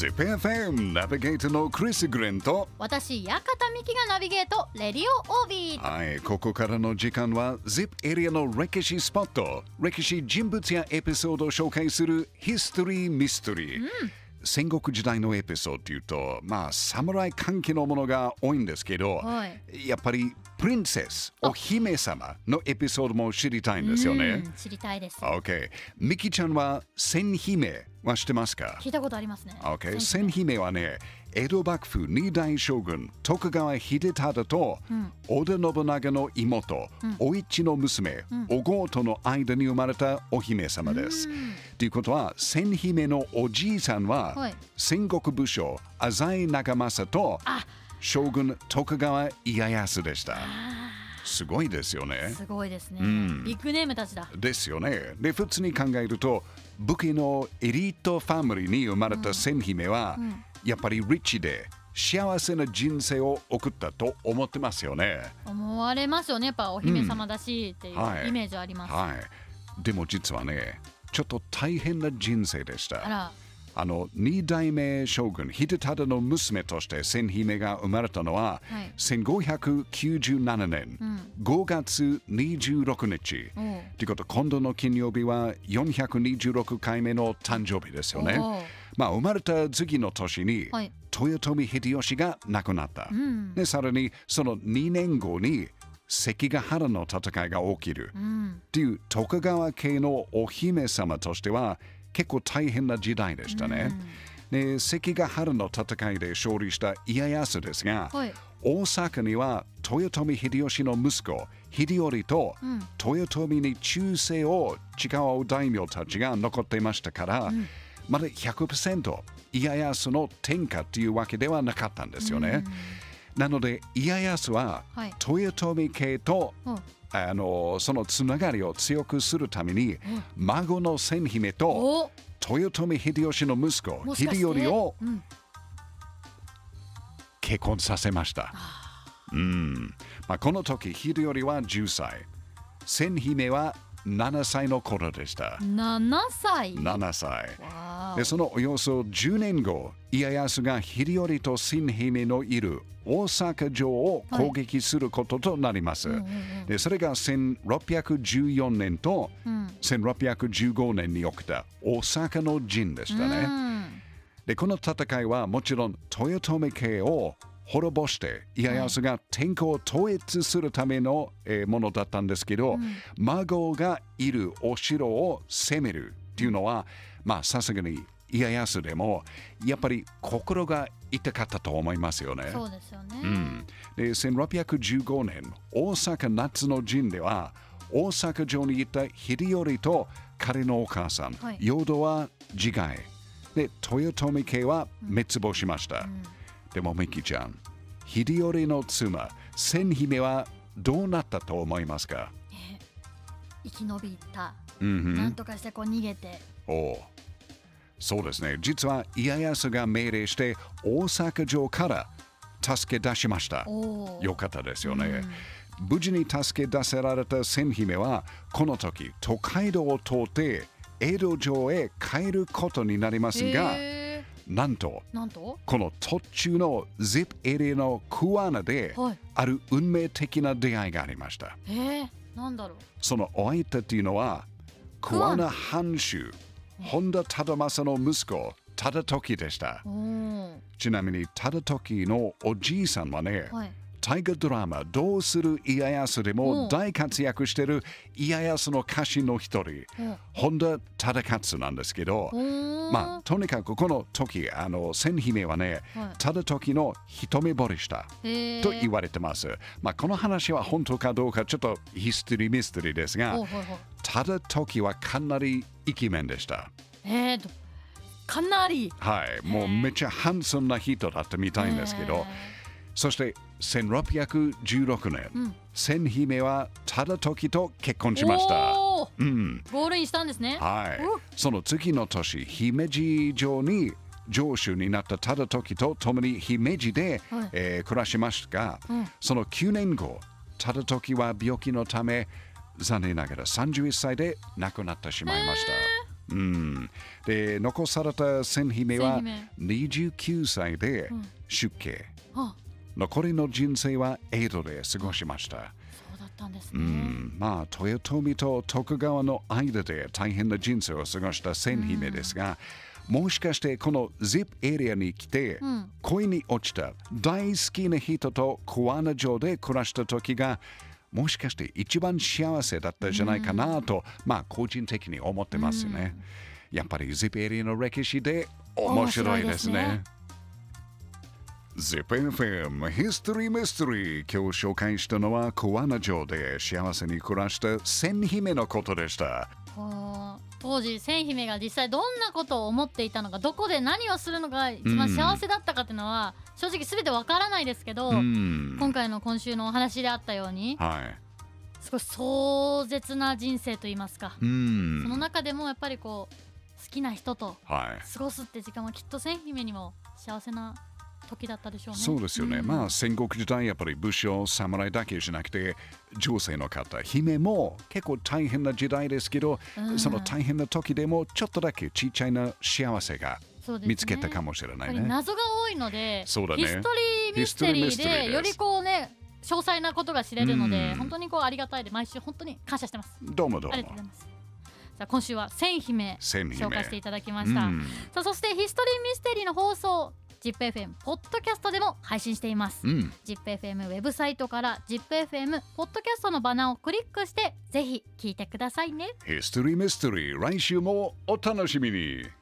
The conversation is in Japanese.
ZIPFM ナビゲーターのクリス・グレンと私、館美希がナビゲート、レディオオービー。はい、ここからの時間は ZIP エリアの歴史スポット歴史人物やエピソードを紹介するヒストリー・ミステリー、戦国時代のエピソードというとまあ侍関係のものが多いんですけど、はい。やっぱりプリンセスお姫様のエピソードも知りたいんですよね。うん、知りたいです。OK ミキちゃんは千姫は知ってますか？聞いたことありますね。OK 先千姫はね江戸幕府二代将軍徳川秀忠と、織田信長の妹、お市の娘、お郷との間に生まれたお姫様です。ということは千姫のおじいさんは、はい。戦国武将浅井長政とあ将軍徳川家康でした。すごいですよね。すごいですね、んビッグネームたちだ。ですよね。で、普通に考えると、武家のエリートファミリーに生まれた千姫は、やっぱりリッチで幸せな人生を送ったと思ってますよね。思われますよね。やっぱお姫様だしっていうはいイメージはあります。はい。でも実はね、ちょっと大変な人生でした。あの二代目将軍秀忠の娘として千姫が生まれたのは、はい1597年、5月26日。おうということ今度の金曜日は426回目の誕生日ですよね。まあ生まれた次の年に、はい豊臣秀吉が亡くなった。んでさらにその2年後に関ヶ原の戦いが起きる。うん、っていう徳川系のお姫様としては結構大変な時代でしたね。で関ヶ原の戦いで勝利した家康ですが、はい。大阪には豊臣秀吉の息子秀頼と、豊臣に忠誠を誓う大名たちが残っていましたから、まだ100%家康の天下というわけではなかったんですよね。なので家康は、はい。豊臣家とうん。あのそのつながりを強くするために、孫の千姫とお。豊臣秀吉の息子秀頼をうん、結婚させました。うん。まあ、この時秀頼は10歳。千姫は7歳の頃でした。7歳。7歳。わでそのおよそ10年後家康が秀頼と千姫のいる大阪城を攻撃することとなります。でそれが1614年と1615年に起きた大阪の陣でしたね。うん。でこの戦いはもちろん豊臣家を滅ぼして家康が天下を統一するための、えーものだったんですけど、孫がいるお城を攻めるっていうのはまあさすがに家康でもやっぱり心が痛かったと思いますよね。そうですよね。うん、で1615年大阪夏の陣では大阪城に行った秀頼と彼のお母さん、はい。淀は自害。で豊臣家は滅亡しました、でもミキちゃん秀頼の妻千姫はどうなったと思いますか、生き延びた。うんなんとかしてこう逃げて。おう。そうですね。実は家康が命令して大阪城から助け出しました。よかったですよね。無事に助け出せられた千姫はこの時都街道を通って江戸城へ帰ることになりますがへなんとーなんと？この途中の ZIP エリアのクアナではい。ある運命的な出会いがありました。え。ー、なんだろう？そのお相手っていうのはクアナ藩主本田忠政の息子忠時でした。ちなみに忠時のおじいさんはね、はい。大河ドラマ「どうする家康」でも大活躍してる家康の歌手の一人お本田忠勝なんですけどまあとにかくこの時あの千姫はねはい。忠時の一目惚れしたと言われてます、まあ、この話は本当かどうかちょっとヒストリーミステリーですがおはいはい。忠時はかなりイケメンでした。えーと、かなり。はい。もうめっちゃハンサムな人だったみたいんですけど、そして1616年、千姫は忠時と結婚しました。うん、ゴールインしたんですね。はい。お。その次の年、姫路城に城主になった忠時と共に姫路で、はい。えー暮らしましたが、うん。その9年後、忠時は病気のため、残念ながら31歳で亡くなってしまいました。うん、で残された千姫は千29歳で出家、あ残りの人生は江戸で過ごしました。そうだったんですうね、ん、まあ豊臣と徳川の間で大変な人生を過ごした千姫ですが、もしかしてこの ZIP エリアに来て、ん。恋に落ちた大好きな人とコアナ城で暮らした時がもしかして一番幸せだったんじゃないかなと、まあ個人的に思ってますね。やっぱり ZIP エリアの歴史で面白いですね。ZIPFM History Mystery 今日紹介したのはコアナ城で幸せに暮らした千姫のことでした。当時千姫が実際どんなことを思っていたのかどこで何をするのが一番幸せだったかっていうのは、正直全てわからないですけど、うん。今回の今週のお話であったようにはい。すごい壮絶な人生といいますか、うんその中でもやっぱりこう好きな人とはい。過ごすって時間はきっと千姫にも幸せな時だったでしょうね。そうですよね。んまあ戦国時代やっぱり武将、侍だけじゃなくて女性の方、姫も結構大変な時代ですけど、うんその大変な時でもちょっとだけちっちゃいな幸せがね見つけたかもしれないね。り謎が多いのでそうだねヒストリーミステリーでよりこうね詳細なことが知れるのでうん本当にこうありがたいで毎週本当に感謝してます。どうもどうもありがとうござい。ます。さあ今週は千姫紹介していただきました。うんさあそしてヒストリーミステリーの放送 ZIPFM ポッドキャストでも配信しています。うん。ZIPFM ウェブサイトから ZIPFM ポッドキャストのバナーをクリックしてぜひ聞いてくださいね。ヒストリーミステリー来週もお楽しみに。